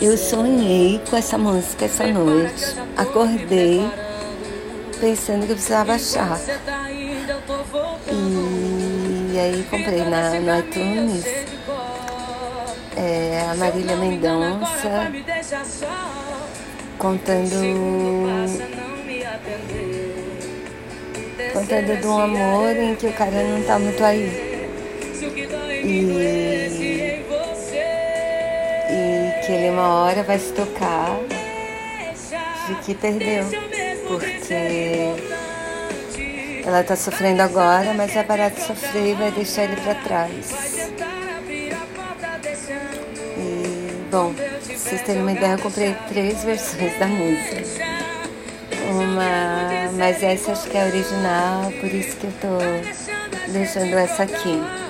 Eu sonhei com essa música essa noite. Acordei pensando que eu precisava achar. E aí comprei na, no iTunes é, a Marília Mendonça contando contando de um amor em que o cara não tá muito aí. E, que ele uma hora vai se tocar de que perdeu. Porque ela tá sofrendo agora, mas parar de sofrer e vai deixar ele para trás. E, bom, pra vocês terem uma ideia, eu comprei três versões da música. Uma, mas essa acho que é a original, por isso que eu tô deixando essa aqui.